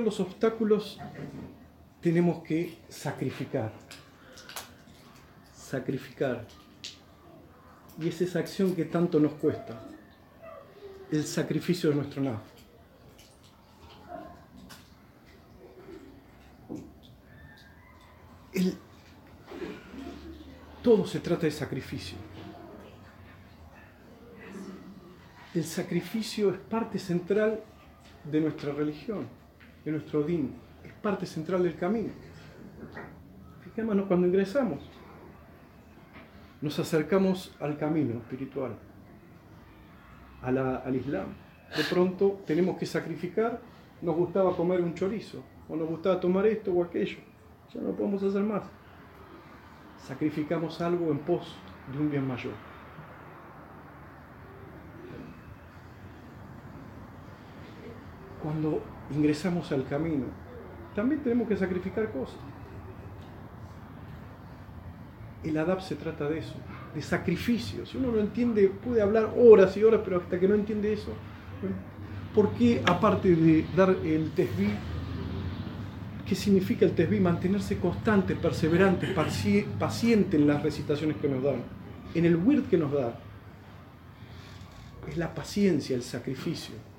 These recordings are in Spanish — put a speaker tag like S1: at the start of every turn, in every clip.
S1: los obstáculos tenemos que sacrificar. Sacrificar. Y es esa acción que tanto nos cuesta. El sacrificio de nuestro nada. todo se trata de sacrificio. El sacrificio es parte central de nuestra religión, de nuestro din, es parte central del camino. Fijémonos cuando ingresamos, nos acercamos al camino espiritual, al Islam. De pronto tenemos que sacrificar, nos gustaba comer un chorizo, o nos gustaba tomar esto o aquello, ya no podemos hacer más. Sacrificamos algo en pos de un bien mayor. cuando ingresamos al camino, también tenemos que sacrificar cosas. El adab se trata de eso, de sacrificio. Si uno no entiende, puede hablar horas y horas, pero hasta que no entiende eso, ¿por qué aparte de dar el tesbí, qué significa el tesbí? Mantenerse constante, perseverante, paciente en las recitaciones que nos dan, en el wird que nos da. Es la paciencia, el sacrificio.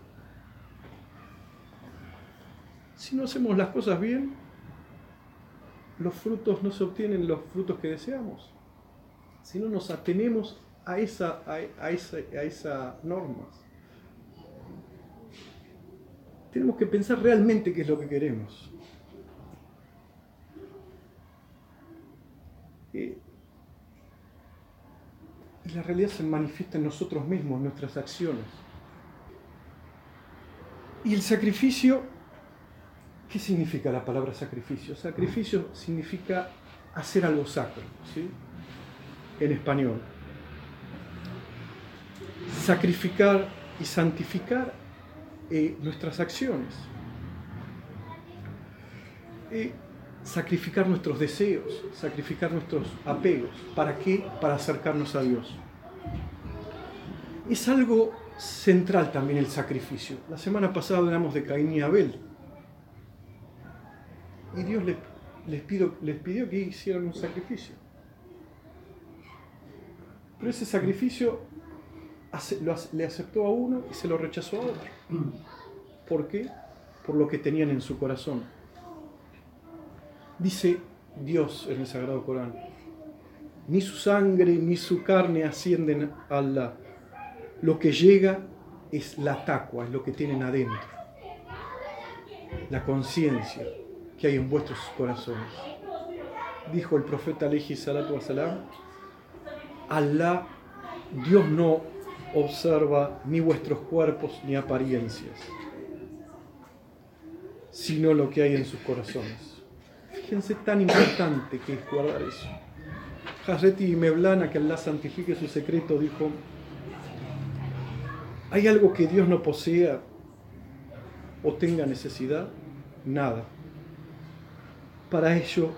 S1: Si no hacemos las cosas bien, los frutos no se obtienen los frutos que deseamos. Si no nos atenemos a esa, a, esa, a normas. Tenemos que pensar realmente qué es lo que queremos. Y la realidad se manifiesta en nosotros mismos, en nuestras acciones. Y el sacrificio ¿Qué significa la palabra sacrificio? Sacrificio significa hacer algo sacro, ¿sí? En español. Sacrificar y santificar eh, nuestras acciones. Eh, sacrificar nuestros deseos, sacrificar nuestros apegos. ¿Para qué? Para acercarnos a Dios. Es algo central también el sacrificio. La semana pasada hablamos de Caín y Abel y Dios les, pidió que hicieran un sacrificio. Pero ese sacrificio le aceptó a uno y se lo rechazó a otro. ¿Por qué? Por lo que tenían en su corazón. Dice Dios en el Sagrado Corán, ni su sangre ni su carne ascienden a Allah. Lo que llega es la taqwa, es lo que tienen adentro. La conciencia, que hay en vuestros corazones. Dijo el profeta Aleji Salatu Wasalam, Alá, Dios no observa ni vuestros cuerpos ni apariencias, sino lo que hay en sus corazones. Fíjense tan importante que es guardar eso. Hazreti Meblana, que Allah santifique su secreto, dijo, ¿hay algo que Dios no posea o tenga necesidad? Nada para ello,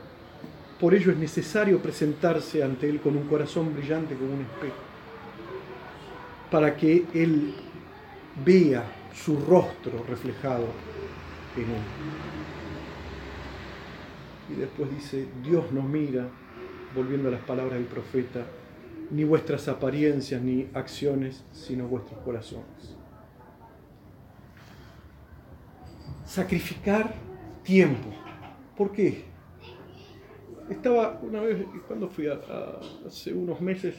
S1: por ello es necesario presentarse ante Él con un corazón brillante como un espejo, para que Él vea su rostro reflejado en Él. Y después dice, Dios no mira, volviendo a las palabras del profeta, ni vuestras apariencias ni acciones, sino vuestros corazones. Sacrificar tiempo ¿Por qué? Estaba una vez, cuando fui hace unos meses,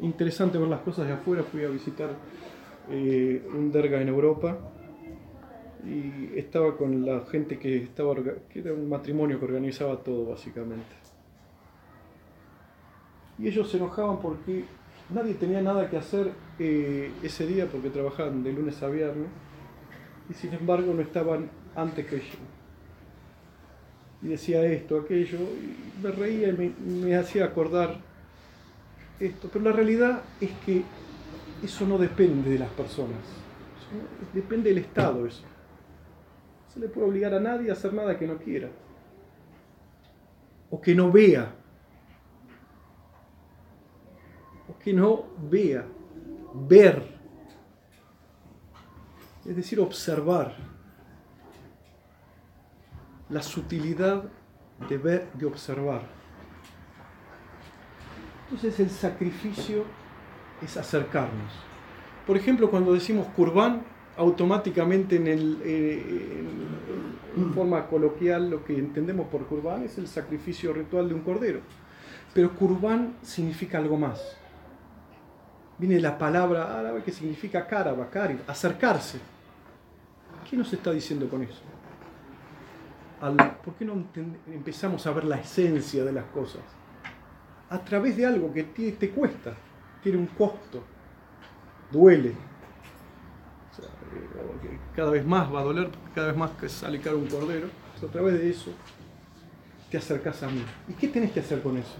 S1: interesante ver las cosas de afuera, fui a visitar eh, un derga en Europa y estaba con la gente que estaba, que era un matrimonio que organizaba todo básicamente. Y ellos se enojaban porque nadie tenía nada que hacer eh, ese día porque trabajaban de lunes a viernes y sin embargo no estaban antes que ellos y decía esto, aquello, y me reía y me, hacía acordar esto. Pero la realidad es que eso no depende de las personas, depende del Estado eso. No se le puede obligar a nadie a hacer nada que no quiera. O que no vea. O que no vea, ver, es decir, observar la sutilidad de ver, de observar. Entonces el sacrificio es acercarnos. Por ejemplo, cuando decimos kurbán, automáticamente en, el, eh, forma coloquial lo que entendemos por kurbán es el sacrificio ritual de un cordero. Pero kurbán significa algo más. Viene la palabra árabe que significa cara, acercarse. ¿Qué nos está diciendo con eso? ¿Por qué no empezamos a ver la esencia de las cosas? A través de algo que te cuesta, tiene un costo, duele. Cada vez más va a doler, cada vez más que sale caro un cordero. A través de eso te acercas a mí. ¿Y qué tenés que hacer con eso?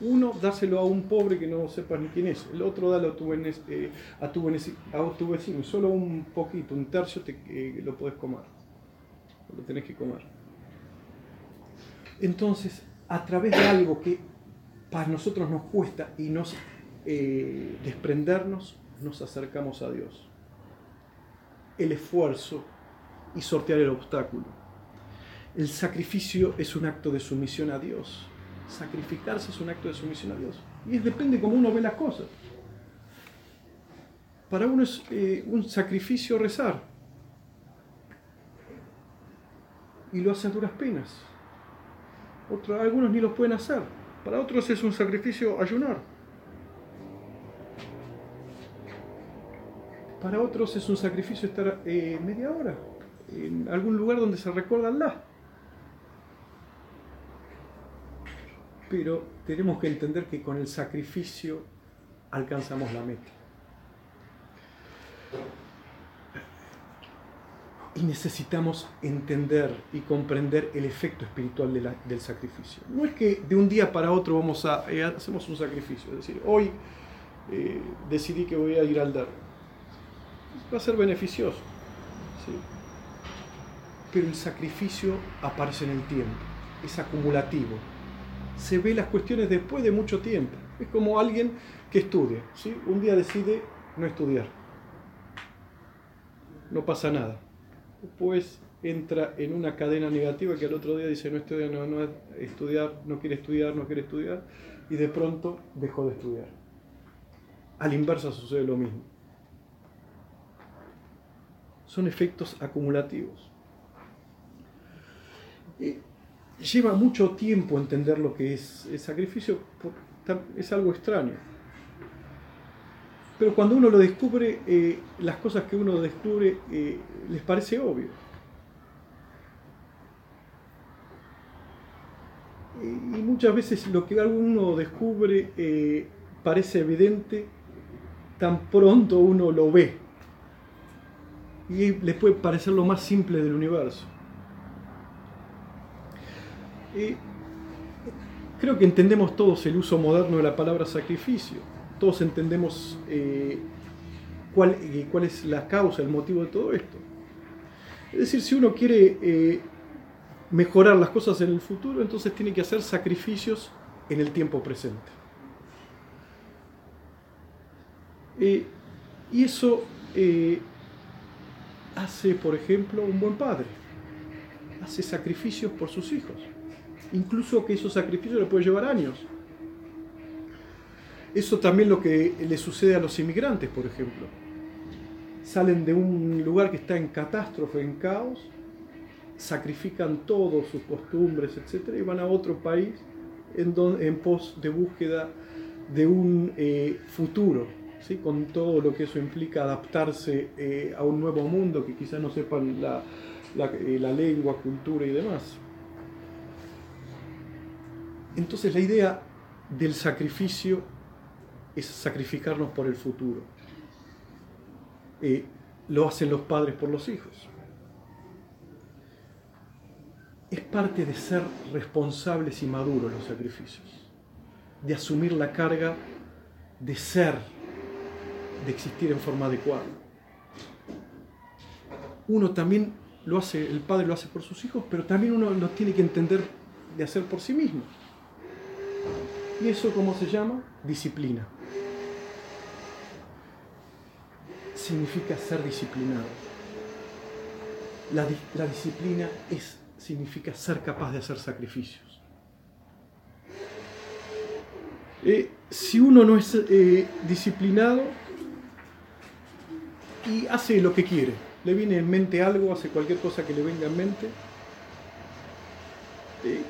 S1: Uno, dárselo a un pobre que no sepas ni quién es. El otro, dalo a tu, eh, a tu, a tu vecino. Solo un poquito, un tercio te, eh, lo podés comer. Lo tenés que comer. Entonces, a través de algo que para nosotros nos cuesta y nos eh, desprendernos, nos acercamos a Dios. El esfuerzo y sortear el obstáculo. El sacrificio es un acto de sumisión a Dios. Sacrificarse es un acto de sumisión a Dios. Y es depende cómo uno ve las cosas. Para uno es eh, un sacrificio rezar. Y lo hacen duras penas. Otros, algunos ni lo pueden hacer. Para otros es un sacrificio ayunar. Para otros es un sacrificio estar eh, media hora en algún lugar donde se recuerda Allah. Pero tenemos que entender que con el sacrificio alcanzamos la meta. Y necesitamos entender y comprender el efecto espiritual del sacrificio. No es que de un día para otro vamos a eh, hacemos un sacrificio, es decir, hoy eh, decidí que voy a ir al dar va a ser beneficioso. Pero el sacrificio aparece en el tiempo, es acumulativo. Se ve las cuestiones después de mucho tiempo. Es como alguien que estudia. ¿sí? Un día decide no estudiar. No pasa nada. Después entra en una cadena negativa que al otro día dice no estudia, no, no estudiar, no quiere estudiar, no quiere estudiar, y de pronto dejó de estudiar. Al inverso sucede lo mismo son efectos acumulativos. lleva mucho tiempo entender lo que es el sacrificio, es algo extraño. Pero cuando uno lo descubre, eh, las cosas que uno descubre eh, les parece obvio. Y muchas veces lo que uno descubre eh, parece evidente, tan pronto uno lo ve y les puede parecer lo más simple del universo. creo que entendemos todos el uso moderno de la palabra sacrificio. Todos entendemos eh, cuál, eh, cuál, es la causa, el motivo de todo esto. Es decir, si uno quiere eh, mejorar las cosas en el futuro, entonces tiene que hacer sacrificios en el tiempo presente. y eso hace, por ejemplo, un buen padre. Hace sacrificios por sus hijos. Incluso que esos sacrificios le pueden llevar años. Eso también lo que le sucede a los inmigrantes, por ejemplo. Salen de un lugar que está en catástrofe, en caos, sacrifican todos sus costumbres, etc. y van a otro país en, en pos de búsqueda de un eh, futuro, con todo lo que eso implica adaptarse eh, a un nuevo mundo que quizás no sepan la, eh, la, lengua, cultura y demás. Entonces la idea del sacrificio es sacrificarnos por el futuro. Lo hacen los padres por los hijos. Es parte de ser responsables y maduros los sacrificios, de asumir la carga de ser de existir en forma adecuada. Uno también lo hace, el padre lo hace por sus hijos, pero también uno lo tiene que entender de hacer por sí mismo. ¿Y eso cómo se llama? Disciplina. Significa ser disciplinado. La, disciplina es significa ser capaz de hacer sacrificios. Eh, si uno no es eh, disciplinado y hace lo que quiere, le viene en mente algo, hace cualquier cosa que le venga en mente, eh,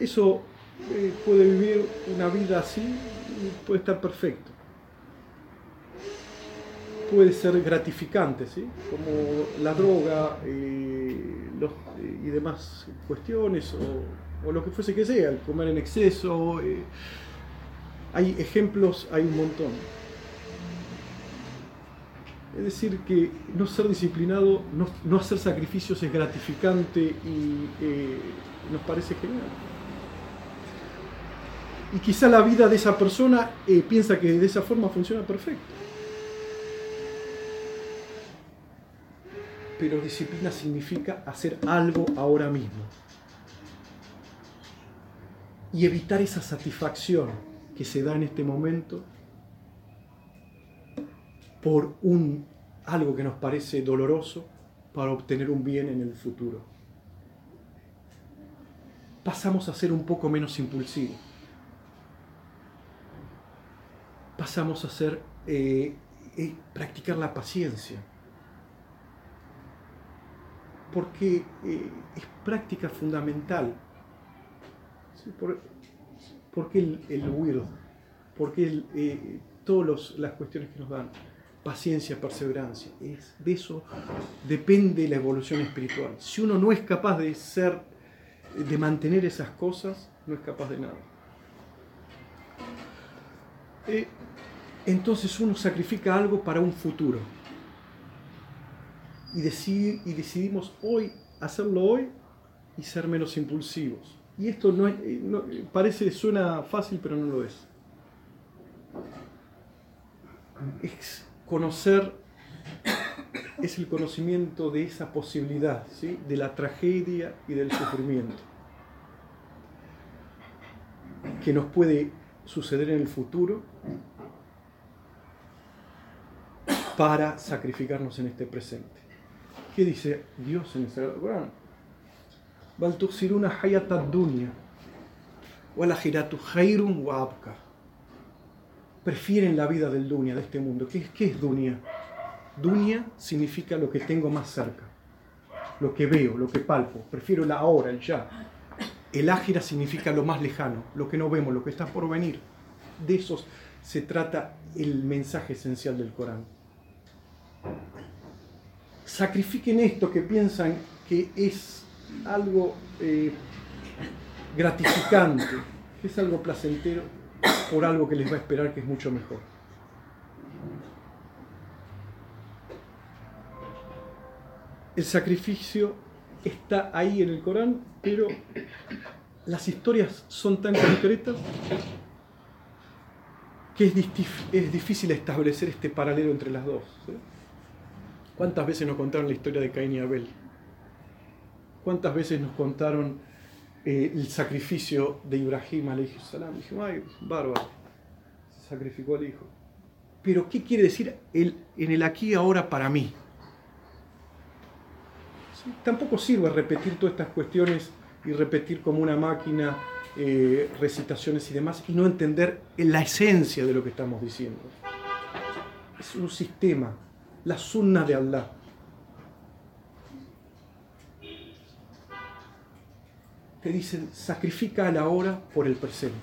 S1: eso puede vivir una vida así puede estar perfecto. Puede ser gratificante, ¿sí? como la droga y demás cuestiones o lo que fuese que sea, el comer en exceso. Eh, hay ejemplos, hay un montón. Es decir, que no ser disciplinado, no, hacer sacrificios es gratificante y eh, nos parece genial. Y quizá la vida de esa persona eh, piensa que de esa forma funciona perfecto. Pero disciplina significa hacer algo ahora mismo y evitar esa satisfacción que se da en este momento por un, algo que nos parece doloroso para obtener un bien en el futuro. Pasamos a ser un poco menos impulsivos. Pasamos a ser, eh, eh, practicar la paciencia. Porque eh, es práctica fundamental ¿Por, qué el, el ¿Por qué eh, todas las cuestiones que nos dan? Paciencia, perseverancia. Es, de eso depende la evolución espiritual. Si uno no es capaz de ser, de mantener esas cosas, no es capaz de nada. Eh, entonces uno sacrifica algo para un futuro. Y, decidimos hoy hacerlo hoy y ser menos impulsivos. Y esto no, es, parece, suena fácil, pero no lo es. Es conocer, es el conocimiento de esa posibilidad, ¿sí? de la tragedia y del sufrimiento, que nos puede suceder en el futuro para sacrificarnos en este presente. ¿Qué dice Dios en el Sagrado Corán? Prefieren la vida del dunya, de este mundo. ¿Qué, qué es dunya? Dunya significa lo que tengo más cerca, lo que veo, lo que palpo. Prefiero la ahora, el ya. El ágira significa lo más lejano, lo que no vemos, lo que está por venir. De eso se trata el mensaje esencial del Corán. Sacrifiquen esto que piensan que es algo eh, gratificante, que es algo placentero, por algo que les va a esperar que es mucho mejor. El sacrificio está ahí en el Corán, pero las historias son tan concretas que es, es difícil establecer este paralelo entre las dos. ¿Cuántas veces nos contaron la historia de Caín y Abel? ¿Cuántas veces nos contaron eh, el sacrificio de Ibrahim salam? Dijimos, ay, bárbaro, se sacrificó al hijo. Pero, ¿qué quiere decir el, en el aquí y ahora para mí? Tampoco sirve repetir todas estas cuestiones y repetir como una máquina eh, recitaciones y demás y no entender la esencia de lo que estamos diciendo. Es un sistema, la sunna de Allah. te dicen sacrifica a la hora por el presente.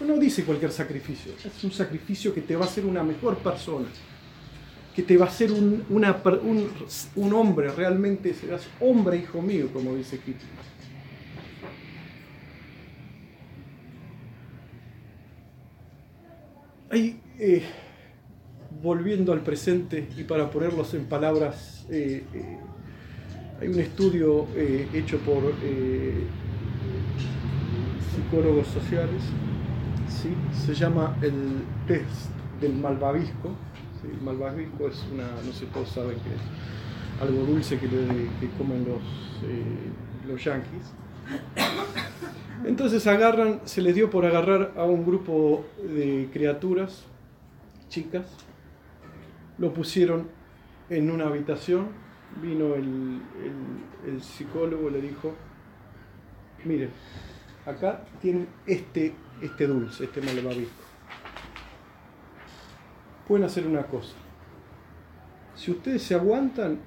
S1: No dice cualquier sacrificio, es un sacrificio que te va a hacer una mejor persona, que te va a hacer un, un, hombre, realmente serás hombre, hijo mío, como dice Hitler. Ahí, eh, volviendo al presente y para ponerlos en palabras, eh, eh, hay un estudio hecho por psicólogos sociales, ¿sí? se llama el test del malvavisco. El malvavisco es una, no sé, todos saben que es algo dulce que, comen los, eh, los yanquis. Entonces agarran, se les dio por agarrar a un grupo de criaturas, chicas, lo pusieron en una habitación vino el, el, psicólogo, le dijo, miren, acá tienen este, este dulce, este malvavisco. Pueden hacer una cosa. Si ustedes se aguantan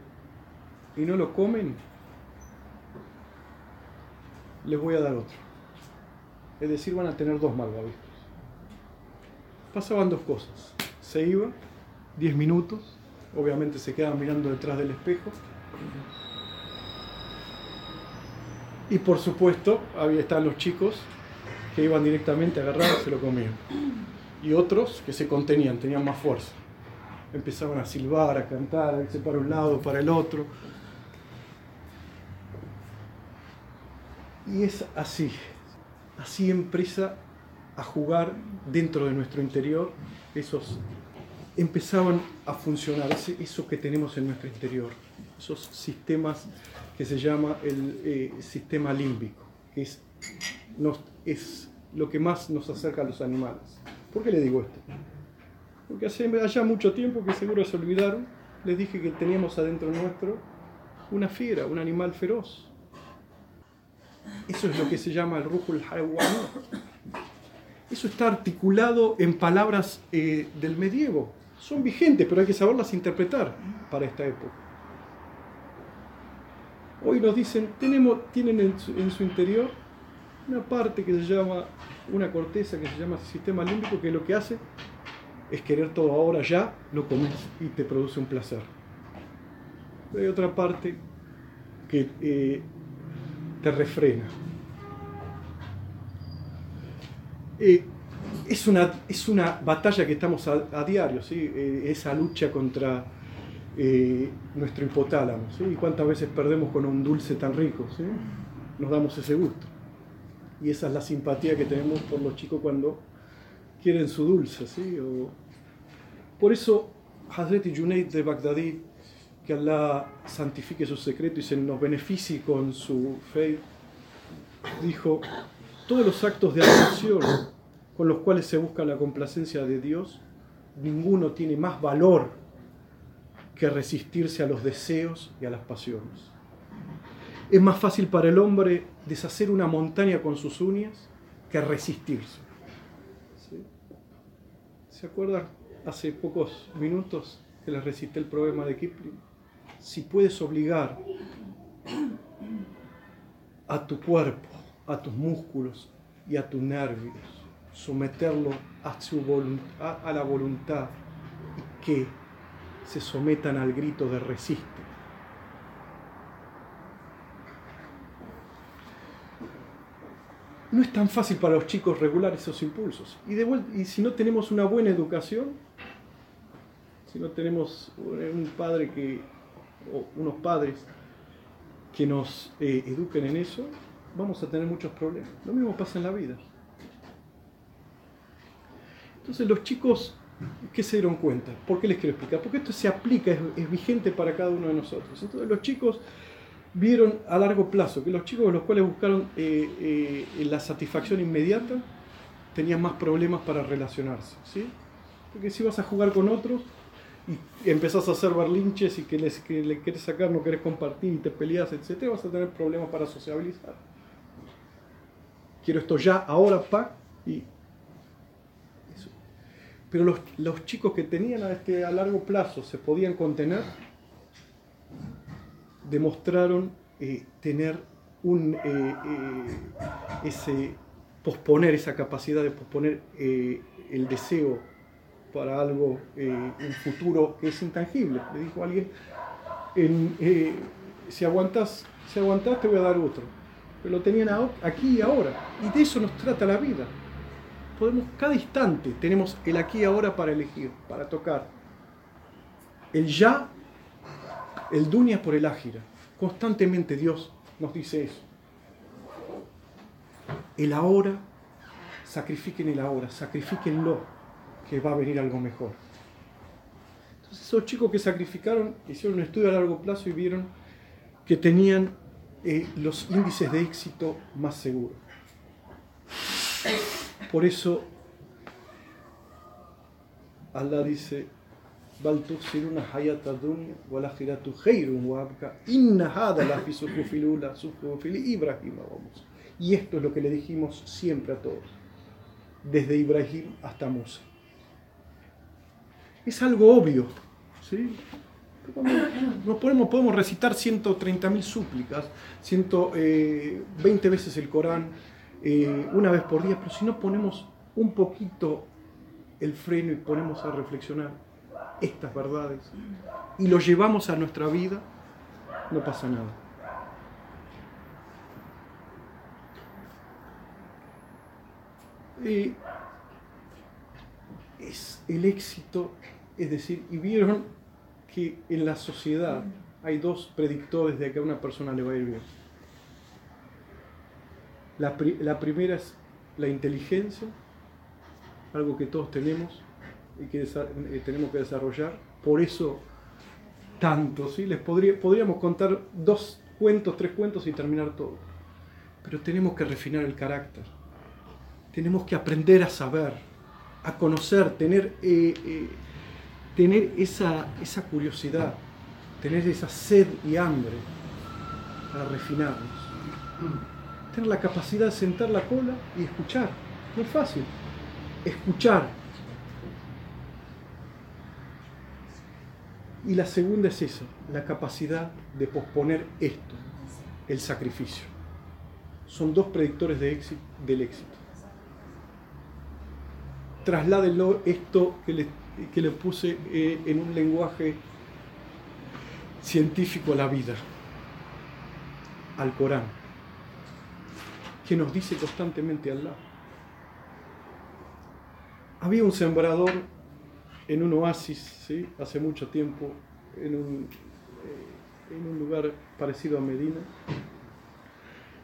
S1: y no lo comen, les voy a dar otro. Es decir, van a tener dos malvaviscos. Pasaban dos cosas. Se iba, 10 minutos, obviamente se quedaban mirando detrás del espejo. Y por supuesto, había estaban los chicos que iban directamente a agarrar y se lo comían. Y otros que se contenían, tenían más fuerza. Empezaban a silbar, a cantar, a irse para un lado, para el otro. Y es así, así empieza a jugar dentro de nuestro interior esos empezaban a funcionar, eso que tenemos en nuestro interior, esos sistemas que se llama el eh, sistema límbico, que es, es lo que más nos acerca a los animales. ¿Por qué le digo esto? Porque hace allá mucho tiempo que seguro se olvidaron, les dije que teníamos adentro nuestro una fiera, un animal feroz. Eso es lo que se llama el rujul haywani. Eso está articulado en palabras eh, del medievo. Son vigentes, pero hay que saberlas interpretar para esta época. Hoy nos dicen, tenemos, tienen en su, interior una parte que se llama, una corteza que se llama sistema límbico, que lo que hace es querer todo ahora ya, lo comes y te produce un placer. Pero hay otra parte que eh, te refrena. Eh, es, una, es una batalla que estamos a, diario, ¿sí? Eh, esa lucha contra nuestro hipotálamo. ¿sí? ¿Y cuántas veces perdemos con un dulce tan rico? ¿sí? Nos damos ese gusto. Y esa es la simpatía que tenemos por los chicos cuando quieren su dulce. ¿sí? Por eso, Hazreti Junaid de Bagdadí, que Allah santifique su secreto y se nos beneficie con su fe, dijo, todos los actos de adoración con los cuales se busca la complacencia de Dios, ninguno tiene más valor que resistirse a los deseos y a las pasiones. Es más fácil para el hombre deshacer una montaña con sus uñas que resistirse. ¿Se acuerdan hace pocos minutos que les recité el problema de Kipling? Si puedes obligar a tu cuerpo, a tus músculos y a tus nervios, someterlo a, su a la voluntad y que se sometan al grito de resiste no es tan fácil para los chicos regular esos impulsos. Y, de y si no tenemos una buena educación, si no tenemos un padre que, o unos padres que nos eh, eduquen en eso, vamos a tener muchos problemas. Lo mismo pasa en la vida. Entonces los chicos, ¿qué se dieron cuenta? ¿Por qué les quiero explicar? Porque esto se aplica, es vigente para cada uno de nosotros. Entonces los chicos vieron a largo plazo que los chicos los cuales buscaron eh, eh, la satisfacción inmediata tenían más problemas para relacionarse. ¿sí? Porque si vas a jugar con otros y empezás a hacer berlinches y que, les, que le quieres sacar, no querés compartir y te peleas, etc., vas a tener problemas para sociabilizar. Quiero esto ya, ahora, pa, y Pero los, chicos que tenían a, este, a largo plazo se podían contener, demostraron eh, tener un, eh, eh, ese, posponer esa capacidad de posponer el deseo para algo, un futuro que es intangible. Le dijo alguien, si, aguantas, si aguantas te voy a dar otro. Pero lo tenían aquí y ahora. Y de eso nos trata la vida. Podemos, cada instante tenemos el aquí y ahora para elegir, para tocar. El ya el dunia por el ágira. Constantemente Dios nos dice eso. El ahora, sacrifiquen el ahora, sacrifíquenlo, que va a venir algo mejor. Entonces esos chicos que sacrificaron hicieron un estudio a largo plazo y vieron que tenían eh, los índices de éxito más seguros. Por eso Allah dice, y esto es lo que le dijimos siempre a todos, desde Ibrahim hasta Musa. Es algo obvio, ¿sí? Nos podemos, podemos recitar 130.000 súplicas, 120 eh, veces el Corán, eh, una vez por día, pero si no ponemos un poquito el freno y ponemos a reflexionar estas verdades y lo llevamos a nuestra vida, no pasa nada. Y es el éxito, es decir, y vieron que en la sociedad hay dos predictores de que a una persona le va a ir bien. La, primera es la inteligencia, algo que todos tenemos, y que eh, tenemos que desarrollar. Por eso, tanto, ¿sí? Les podría, podríamos contar dos cuentos, tres cuentos y terminar todo. Pero tenemos que refinar el carácter. Tenemos que aprender a saber, a conocer, tener, eh, eh, tener esa, esa curiosidad, tener esa sed y hambre para refinarnos. Tener la capacidad de sentar la cola y escuchar. No es fácil. Escuchar, Y la segunda es eso, la capacidad de posponer esto, el sacrificio. Son dos predictores de del éxito. Trasládenlo esto que le, que puse eh, en un lenguaje científico a la vida, al Corán, que nos dice constantemente Allah. Había un sembrador en un oasis, ¿sí? hace mucho tiempo, en un, eh, en un lugar parecido a Medina,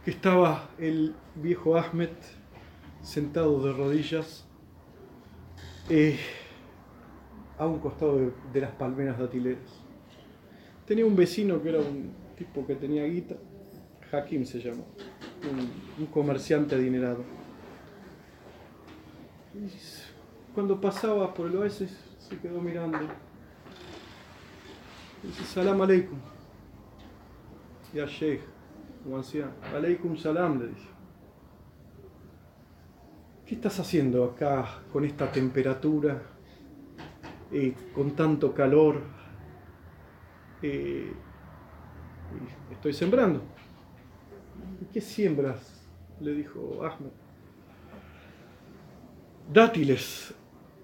S1: que estaba el viejo Ahmed sentado de rodillas eh, a un costado de, las palmeras datileras. Tenía un vecino que era un tipo que tenía guita, Hakim se llamó, un, comerciante adinerado. Y cuando pasaba por el oasis se quedó mirando. Dice, salam aleikum. Y al sheikh, como anciano, aleikum salam, le dice. ¿Qué estás haciendo acá con esta temperatura, eh, con tanto calor? Eh, estoy sembrando. ¿Qué siembras? Le dijo Ahmed. Dátiles,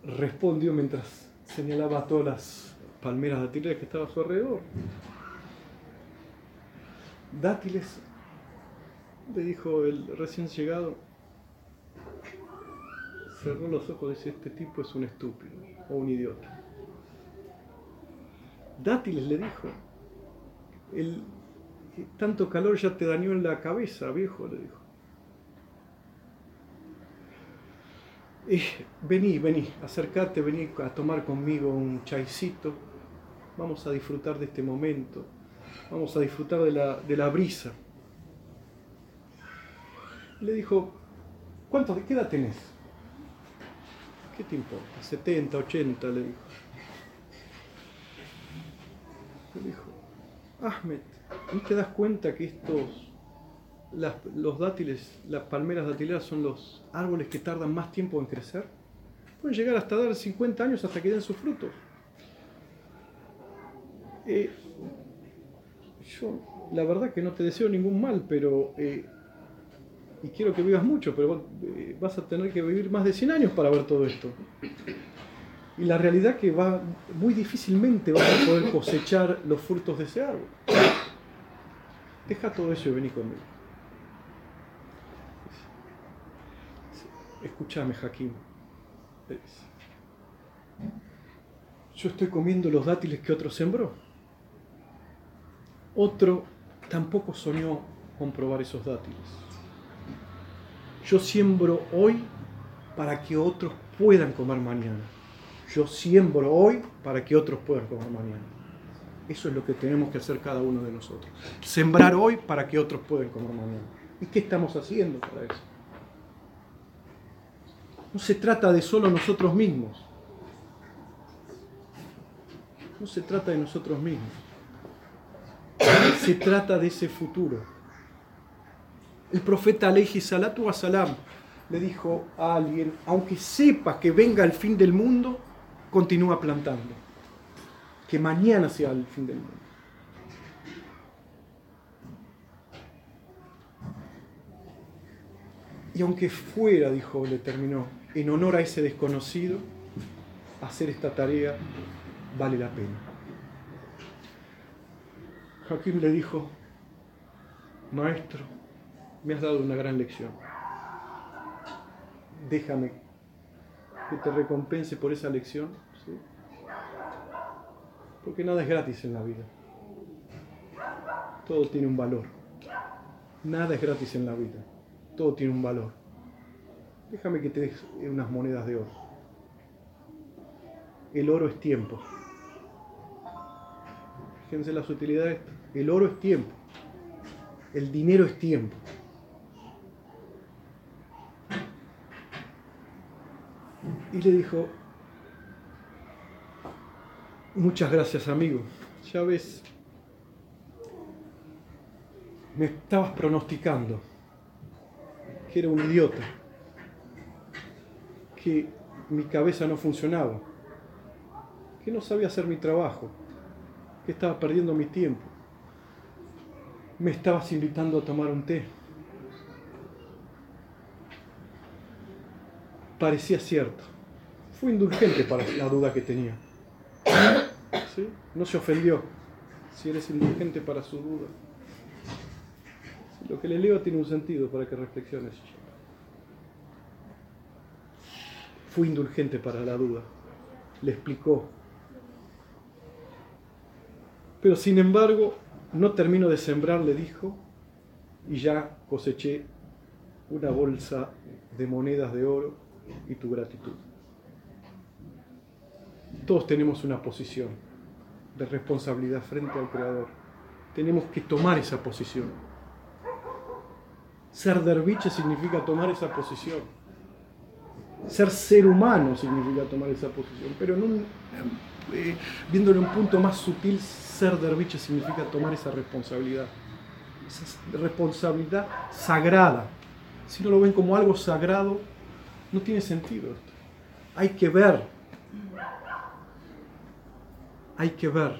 S1: respondió mientras señalaba todas las palmeras dátiles que estaban a su alrededor. Dátiles, le dijo el recién llegado, cerró los ojos y dice, este tipo es un estúpido o un idiota. Dátiles le dijo, el, tanto calor ya te dañó en la cabeza, viejo, le dijo. vení, vení, acércate, vení a tomar conmigo un chaicito. Vamos a disfrutar de este momento. Vamos a disfrutar de la, de la brisa. Le dijo, ¿cuánto, ¿qué edad tenés? ¿Qué te importa? 70, 80, le dijo. Le dijo, Ahmed, ¿no te das cuenta que estos los dátiles, las palmeras datileras son los árboles que tardan más tiempo en crecer. Pueden llegar hasta dar 50 años hasta que den sus frutos. Eh, yo, la verdad que no te deseo ningún mal, pero. Eh, y quiero que vivas mucho, pero eh, vas a tener que vivir más de 100 años para ver todo esto. Y la realidad que va muy difícilmente vas a poder cosechar los frutos de ese árbol. Deja todo eso y vení conmigo. escúchame, Jaquín. Yo estoy comiendo los dátiles que otro sembró. Otro tampoco soñó comprobar esos dátiles. Yo siembro hoy para que otros puedan comer mañana. Yo siembro hoy para que otros puedan comer mañana. Eso es lo que tenemos que hacer cada uno de nosotros. Sembrar hoy para que otros puedan comer mañana. ¿Y qué estamos haciendo para eso? No se trata de solo nosotros mismos. No se trata de nosotros mismos. Se trata de ese futuro. El profeta Aleji Salatu Salam le dijo a alguien, aunque sepa que venga el fin del mundo, continúa plantando. Que mañana sea el fin del mundo. Y aunque fuera, dijo, le terminó, en honor a ese desconocido, hacer esta tarea vale la pena. Joaquín le dijo, maestro, me has dado una gran lección. Déjame que te recompense por esa lección, porque nada es gratis en la vida. Todo tiene un valor. Nada es gratis en la vida. Todo tiene un valor. Déjame que te des unas monedas de oro. El oro es tiempo. Fíjense las utilidades. El oro es tiempo. El dinero es tiempo. Y le dijo, muchas gracias amigo. Ya ves, me estabas pronosticando que era un idiota, que mi cabeza no funcionaba, que no sabía hacer mi trabajo, que estaba perdiendo mi tiempo. Me estabas invitando a tomar un té. Parecía cierto. Fue indulgente para la duda que tenía. No se ofendió si eres indulgente para su duda. Lo que le leo tiene un sentido para que reflexiones. Fue indulgente para la duda. Le explicó. Pero sin embargo, no termino de sembrar, le dijo, y ya coseché una bolsa de monedas de oro y tu gratitud. Todos tenemos una posición de responsabilidad frente al Creador. Tenemos que tomar esa posición ser derviche significa tomar esa posición. Ser ser humano significa tomar esa posición. Pero en un, eh, viéndolo en un punto más sutil, ser derviche significa tomar esa responsabilidad. Esa responsabilidad sagrada. Si no lo ven como algo sagrado, no tiene sentido esto. Hay que ver. Hay que ver.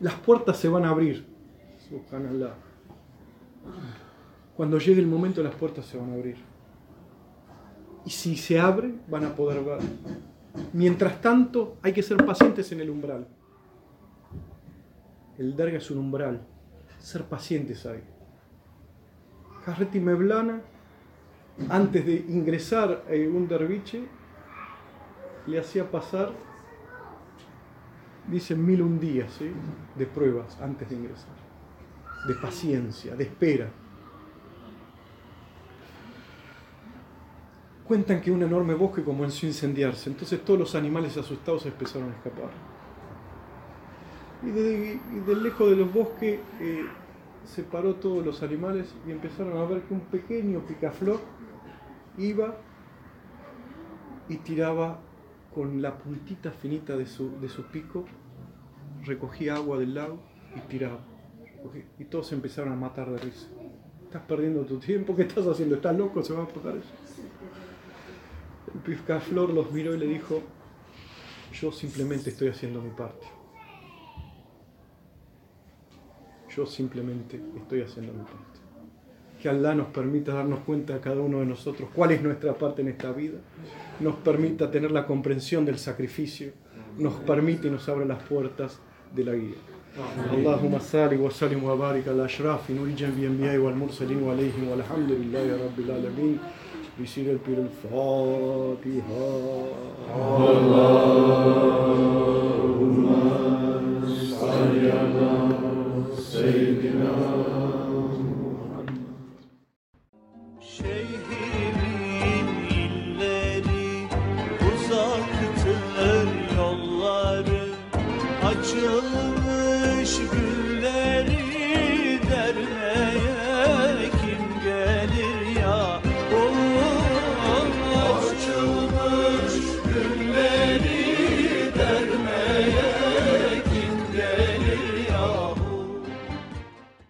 S1: Las puertas se van a abrir. Cuando llegue el momento las puertas se van a abrir. Y si se abre, van a poder ver. Mientras tanto, hay que ser pacientes en el umbral. El derga es un umbral. Ser pacientes ahí. Carreti Meblana, antes de ingresar a un derviche, le hacía pasar, dicen mil un días de pruebas antes de ingresar de paciencia, de espera. Cuentan que un enorme bosque comenzó a incendiarse, entonces todos los animales asustados empezaron a escapar. Y de, lejos de los bosques eh, separó todos los animales y empezaron a ver que un pequeño picaflor iba y tiraba con la puntita finita de su, de su pico, recogía agua del lago y tiraba. Y todos empezaron a matar de risa. Estás perdiendo tu tiempo, ¿qué estás haciendo? ¿Estás loco? ¿Se va a pasar eso? El Pizcaflor los miró y le dijo, yo simplemente estoy haciendo mi parte. Yo simplemente estoy haciendo mi parte Que Allah nos permita darnos cuenta a cada uno de nosotros cuál es nuestra parte en esta vida, nos permita tener la comprensión del sacrificio, nos permite y nos abre las puertas de la guía. اللهم صل وسلم وبارك على اشراف نور جنب الانبياء والمرسلين وعليهم والحمد لله رب العالمين بسير البير الفاتحه اللهم صل على سيدنا